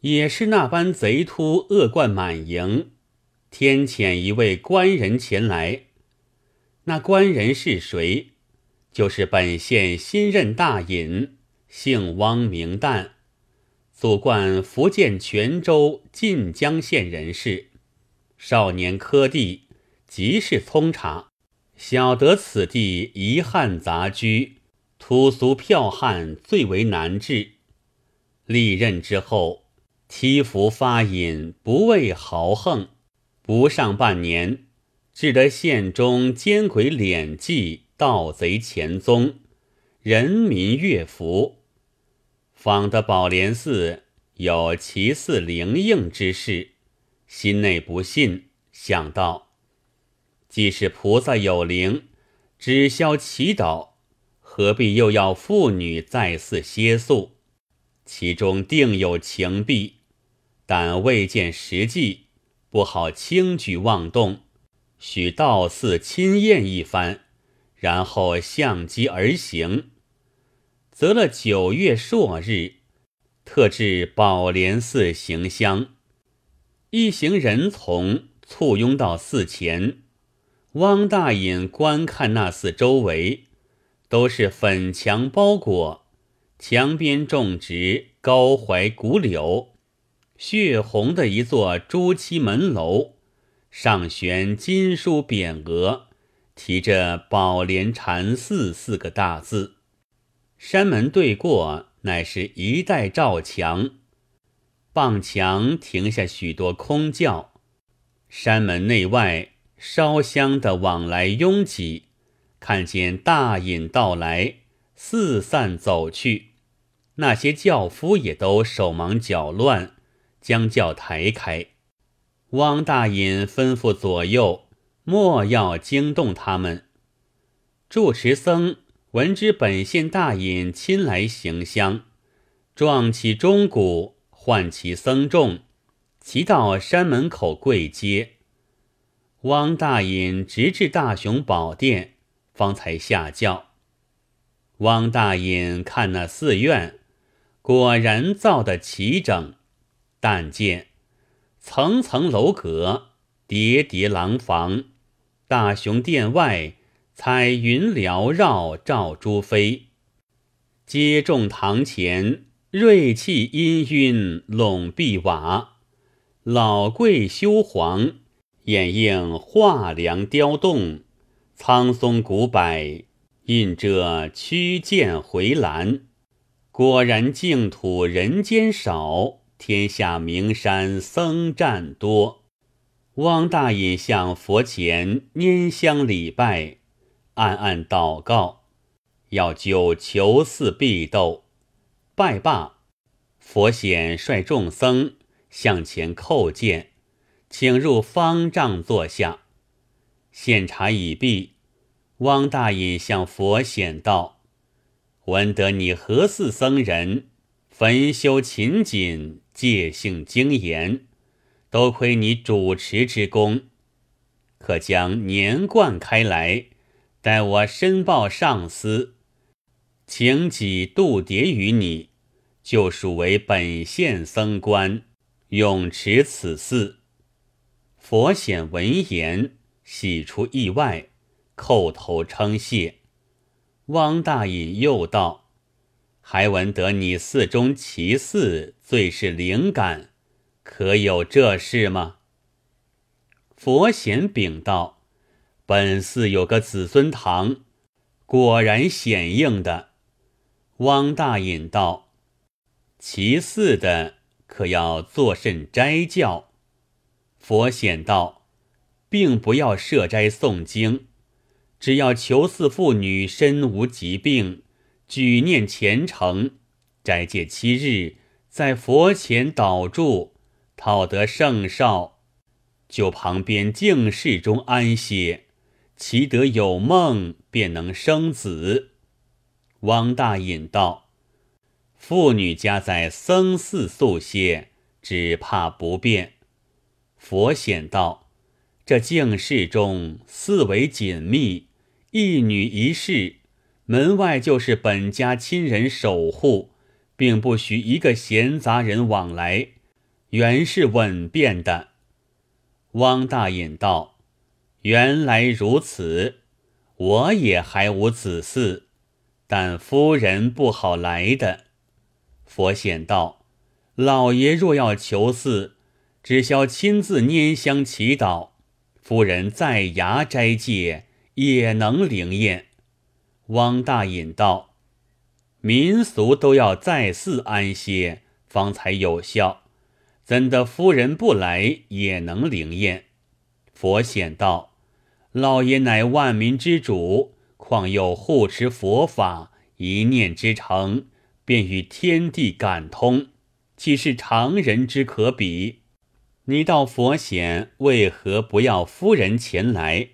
也是那般贼突恶贯满盈。天遣一位官人前来，那官人是谁？就是本县新任大尹，姓汪名旦，祖贯福建泉州晋江县人士。少年科第，极是聪察，晓得此地遗汉杂居，土俗剽悍最为难治。历任之后，七服发引，不畏豪横，不上半年，至得县中奸鬼敛迹，盗贼潜踪，人民悦服。访得宝莲寺有奇似灵应之事。心内不信，想到既是菩萨有灵，只消祈祷，何必又要妇女再次歇宿？其中定有情弊，但未见实际，不好轻举妄动，许到寺亲验一番，然后相机而行。择了九月朔日，特至宝莲寺行香。一行人从簇拥到寺前，汪大隐观看那寺周围，都是粉墙包裹，墙边种植高槐古柳，血红的一座朱漆门楼，上悬金书匾额，题着“宝莲禅寺”四个大字。山门对过，乃是一带照墙。傍墙停下许多空轿，山门内外烧香的往来拥挤，看见大隐到来，四散走去。那些轿夫也都手忙脚乱，将轿抬开。汪大隐吩咐左右，莫要惊动他们。住持僧闻知本县大隐亲来行香，撞起钟鼓。唤其僧众，齐到山门口跪接。汪大隐直至大雄宝殿，方才下轿。汪大隐看那寺院，果然造得齐整。但见层层楼阁，叠叠廊房，大雄殿外彩云缭绕，照珠飞。接众堂前。瑞气氤氲，笼碧瓦；老桂修黄，掩映画梁雕栋；苍松古柏，印着曲涧回栏。果然净土人间少，天下名山僧占多。汪大隐向佛前拈香礼拜，暗暗祷告，要救求寺必斗。拜罢，佛显率众僧向前叩见，请入方丈坐下。献茶已毕，汪大隐向佛显道：“闻得你何寺僧人，焚修勤谨，戒性精严，多亏你主持之功，可将年贯开来，待我申报上司，请己度牒于你。”就属为本县僧官，永持此寺。佛显闻言，喜出意外，叩头称谢。汪大隐又道：“还闻得你寺中其寺最是灵感，可有这事吗？”佛显禀道：“本寺有个子孙堂，果然显应的。”汪大隐道。其寺的可要作甚斋教？佛显道，并不要设斋诵经，只要求寺妇女身无疾病，举念虔诚，斋戒七日，在佛前祷祝，讨得圣少，就旁边净室中安歇，其得有梦，便能生子。汪大隐道。妇女家在僧寺宿歇，只怕不便。佛显道：这净室中四围紧密，一女一室，门外就是本家亲人守护，并不许一个闲杂人往来，原是稳便的。汪大隐道：“原来如此，我也还无子嗣，但夫人不好来的。”佛显道：“老爷若要求嗣，只消亲自拈香祈祷，夫人在衙斋戒也能灵验。”汪大隐道：“民俗都要再四安歇，方才有效，怎的夫人不来也能灵验？”佛显道：“老爷乃万民之主，况又护持佛法，一念之诚，便与天地感通，岂是常人之可比？你道佛显为何不要夫人前来？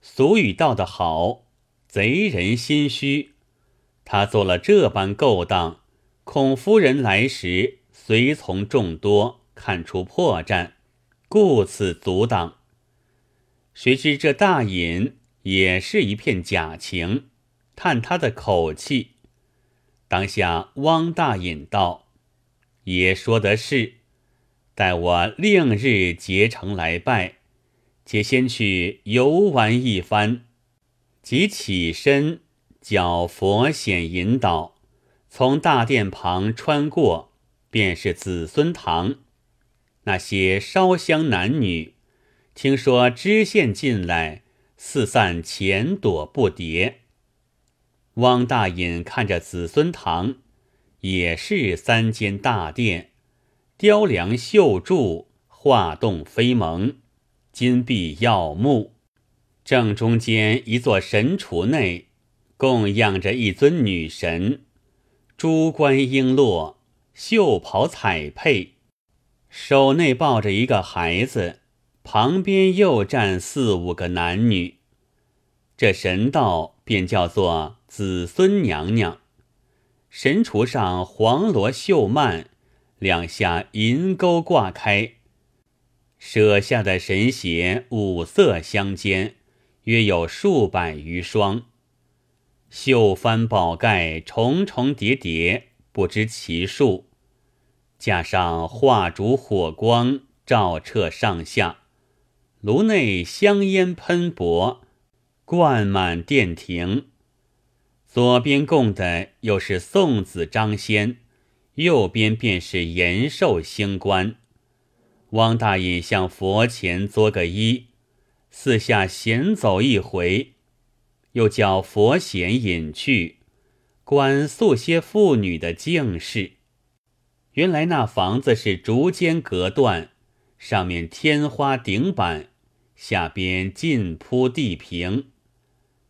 俗语道得好。”贼人心虚，他做了这般勾当，孔夫人来时随从众多，看出破绽，故此阻挡。谁知这大隐也是一片假情，叹他的口气。当下汪大隐道：“爷说的是，待我另日结成来拜，且先去游玩一番。”即起身，叫佛显引导，从大殿旁穿过，便是子孙堂。那些烧香男女，听说知县进来，四散前躲不迭。汪大隐看着子孙堂，也是三间大殿，雕梁绣柱，画栋飞蒙，金碧耀目。正中间一座神橱内，供养着一尊女神，珠冠璎珞，绣袍彩佩，手内抱着一个孩子，旁边又站四五个男女。这神道便叫做子孙娘娘。神橱上黄罗绣幔，两下银钩挂开，舍下的神鞋五色相间。约有数百余双，绣幡宝盖重重叠叠，不知其数。架上画烛火光照彻上下，炉内香烟喷薄，灌满殿庭。左边供的又是送子张仙，右边便是延寿星官。汪大隐向佛前作个揖。四下闲走一回，又叫佛显隐去，观宿些妇女的静事。原来那房子是竹间隔断，上面天花顶板，下边尽铺地平，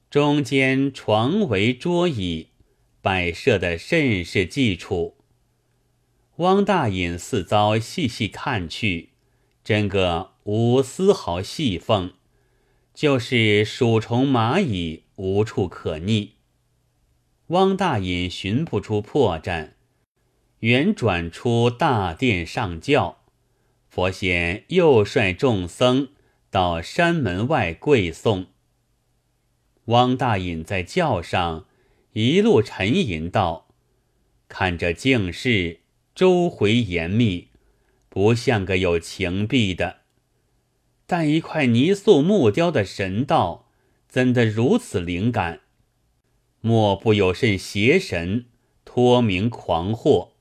中间床围桌椅，摆设的甚是计处。汪大隐四遭细细看去，真个无丝毫细缝。就是鼠虫蚂蚁无处可匿。汪大隐寻不出破绽，原转出大殿上轿，佛仙又率众僧到山门外跪送。汪大隐在轿上一路沉吟道：“看这净室，周回严密，不像个有情弊的。”但一块泥塑木雕的神道，怎的如此灵感？莫不有甚邪神托名狂惑？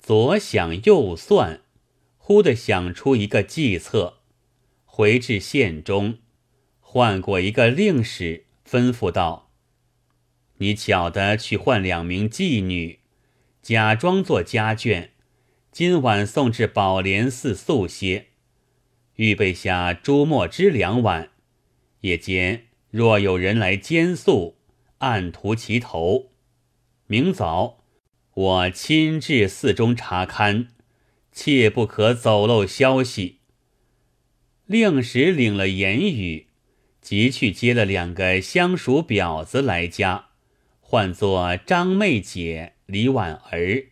左想右算，忽地想出一个计策，回至县中，唤过一个令史，吩咐道：“你巧的去换两名妓女，假装做家眷，今晚送至宝莲寺宿歇。”预备下朱墨汁两碗，夜间若有人来监宿，按图其头。明早我亲至寺中查勘，切不可走漏消息。令史领了言语，即去接了两个相熟婊子来家，唤作张妹姐、李婉儿。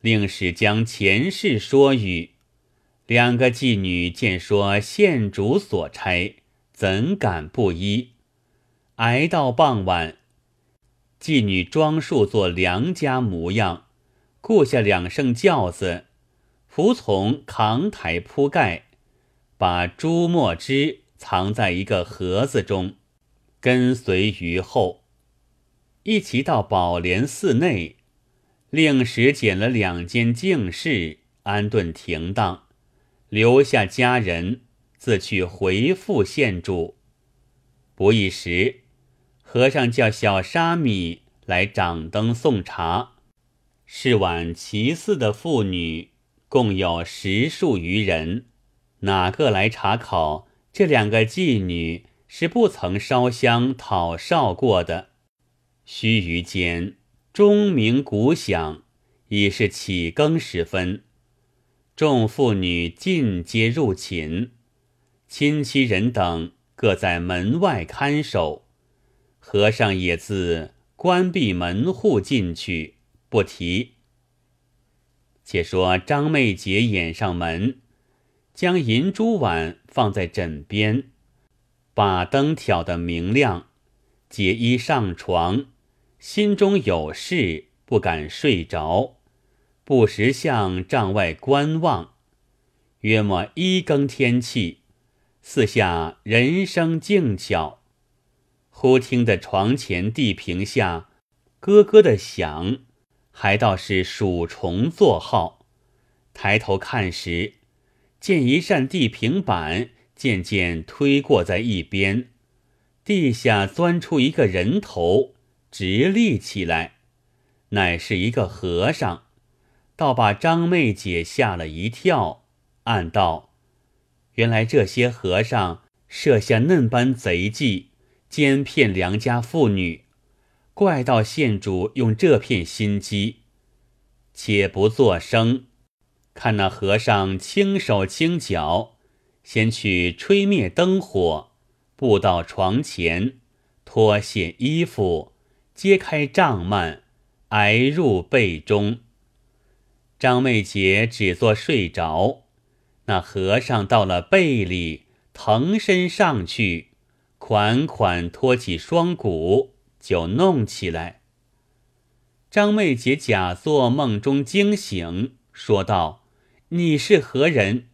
令史将前事说与。两个妓女见说县主所差，怎敢不依？挨到傍晚，妓女装束做良家模样，雇下两乘轿子，仆从扛台铺盖，把朱墨汁藏在一个盒子中，跟随于后。一齐到宝莲寺内，令使拣了两间净室，安顿停当，留下家人，自去回复县主。不一时，和尚叫小沙弥来掌灯送茶。是晚其寺的妇女共有十数余人，哪个来查考？这两个妓女是不曾烧香讨少过的。须臾间，钟鸣鼓响，已是起更时分。众妇女尽皆入寝，亲戚人等各在门外看守。和尚也自关闭门户进去，不提。且说张妹姐掩上门，将银珠碗放在枕边，把灯挑得明亮，解衣上床。心中有事，不敢睡着，不时向帐外观望。约莫一更天气，四下人声静悄，忽听得床前地平下咯咯的响，还倒是鼠虫作号。抬头看时，见一扇地平板渐渐推过在一边，地下钻出一个人头。直立起来，乃是一个和尚，倒把张妹姐吓了一跳，暗道：原来这些和尚设下嫩般贼计，奸骗良家妇女，怪道县主用这片心机。且不作声，看那和尚轻手轻脚，先去吹灭灯火，步到床前，脱卸衣服。揭开帐幔，挨入被中。张妹姐只做睡着，那和尚到了背里，腾身上去，款款托起双骨，就弄起来。张妹姐假作梦中惊醒，说道：“你是何人？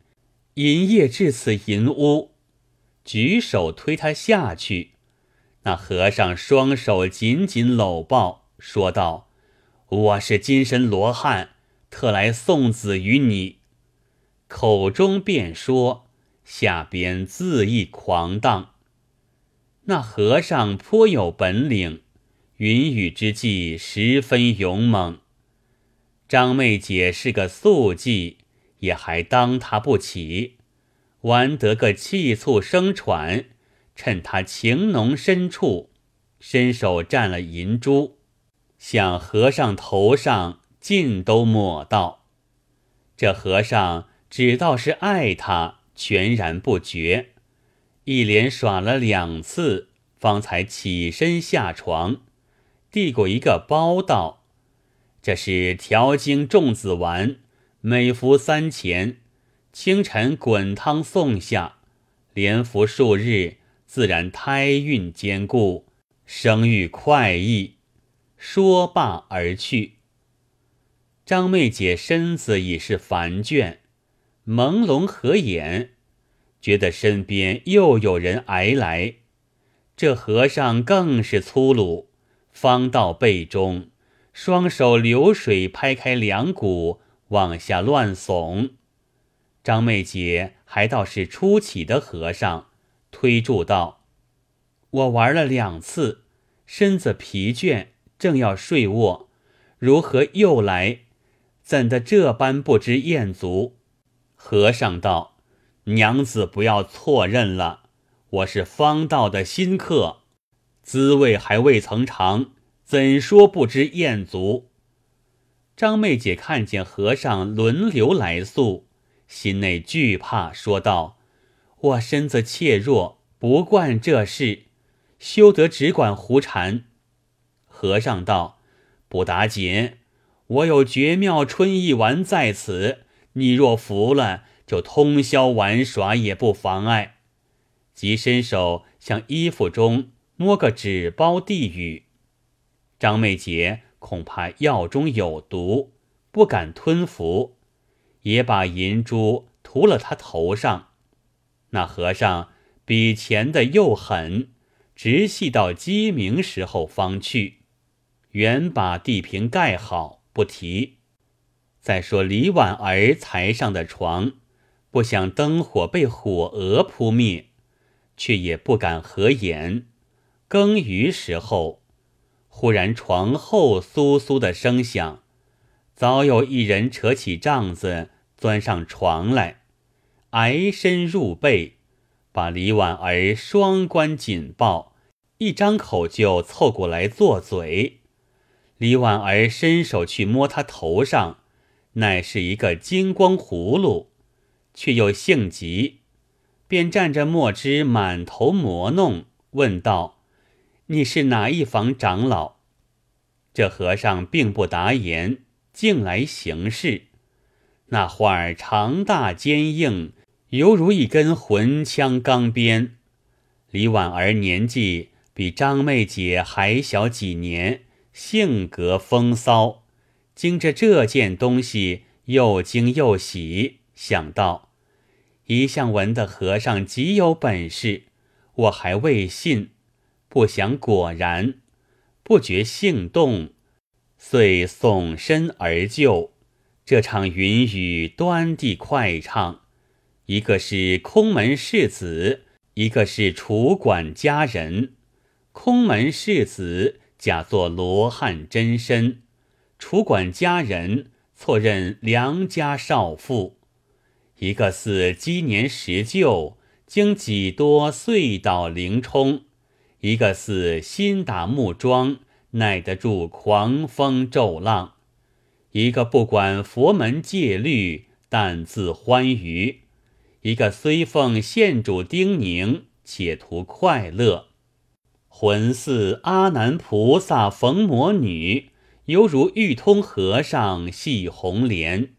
银夜至此银屋？”举手推他下去。那和尚双手紧紧搂抱，说道：“我是金身罗汉，特来送子于你。”口中便说，下边恣意狂荡。那和尚颇有本领，云雨之际十分勇猛。张妹姐是个素妓，也还当他不起，玩得个气促生喘。趁他情浓深处，伸手占了银珠，向和尚头上尽都抹道。这和尚只道是爱他，全然不觉。一连耍了两次，方才起身下床，递过一个包道：“这是调经种子丸，每服三钱，清晨滚汤送下，连服数日。”自然胎孕坚固，生育快意。说罢而去。张妹姐身子已是烦倦，朦胧合眼，觉得身边又有人挨来。这和尚更是粗鲁，方到背中，双手流水拍开两股，往下乱耸。张妹姐还倒是初起的和尚。推住道：“我玩了两次，身子疲倦，正要睡卧，如何又来？怎的这般不知厌足？”和尚道：“娘子不要错认了，我是方道的新客，滋味还未曾尝，怎说不知厌足？”张妹姐看见和尚轮流来宿，心内惧怕，说道。我身子怯弱，不惯这事，休得只管胡缠。和尚道：“不打紧，我有绝妙春意丸在此，你若服了，就通宵玩耍也不妨碍。”即伸手向衣服中摸个纸包递与张美杰，恐怕药中有毒，不敢吞服，也把银珠涂了他头上。那和尚比前的又狠，直系到鸡鸣时候方去，原把地平盖好不提。再说李婉儿才上的床，不想灯火被火蛾扑灭，却也不敢合眼。更余时候，忽然床后簌簌的声响，早有一人扯起帐子钻上床来，挨身入被，把李婉儿双关紧抱，一张口就凑过来做嘴。李婉儿伸手去摸他头上，乃是一个金光葫芦，却又性急，便站着墨汁满头磨弄，问道。你是哪一房长老？这和尚并不答言，径来行事。那画儿长大坚硬，犹如一根魂枪钢鞭。李婉儿年纪比张妹姐还小几年，性格风骚，经着这件东西，又惊又喜，想到一向闻的和尚极有本事，我还未信。不想果然，不觉性动，遂耸身而就。这场云雨端地快唱，一个是空门世子，一个是楚管家人。空门世子假作罗汉真身，楚管家人错认良家少妇。一个似积年石旧，经几多岁倒灵冲。一个似新打木桩，耐得住狂风骤浪；一个不管佛门戒律，但自欢愉；一个虽奉县主叮咛，且图快乐。魂似阿难菩萨逢魔女，犹如玉通和尚戏红莲。